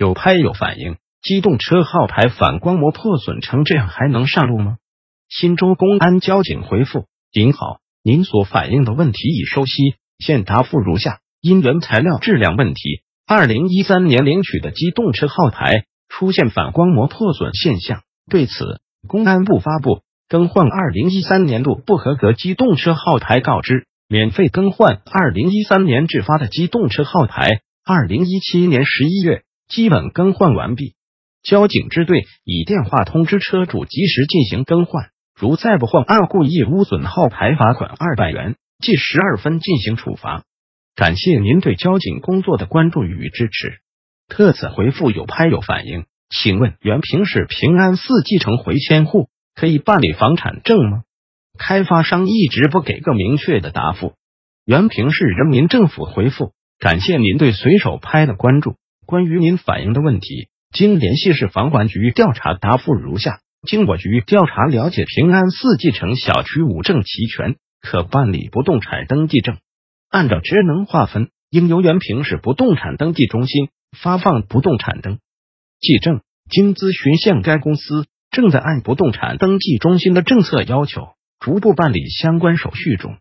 有拍有反应，机动车号牌反光膜破损成这样，还能上路吗？新州公安交警回复：您好，您所反映的问题已收悉，现答复如下：因原材料质量问题。二零一三年领取的机动车号牌出现反光膜破损现象，对此，公安部发布更换二零一三年度不合格机动车号牌告知，免费更换二零一三年制发的机动车号牌。二零一七年十一月基本更换完毕，交警支队已电话通知车主及时进行更换，如再不换，按故意污损号牌罚款二百元，记十二分进行处罚。感谢您对交警工作的关注与支持。特此回复有拍有反应，请问原平市平安寺继承回迁户可以办理房产证吗？开发商一直不给个明确的答复。原平市人民政府回复：感谢您对随手拍的关注。关于您反映的问题，经联系市房管局调查，答复如下：经我局调查了解，平安四季城小区五证齐全，可办理不动产登记证。按照职能划分，应由原平市不动产登记中心发放不动产登记证。经咨询现该公司正在按不动产登记中心的政策要求，逐步办理相关手续中。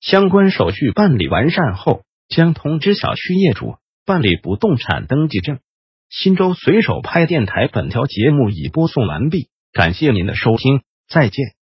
相关手续办理完善后，将通知小区业主办理不动产登记证。新州随手拍电台本条节目已播送完毕，感谢您的收听，再见。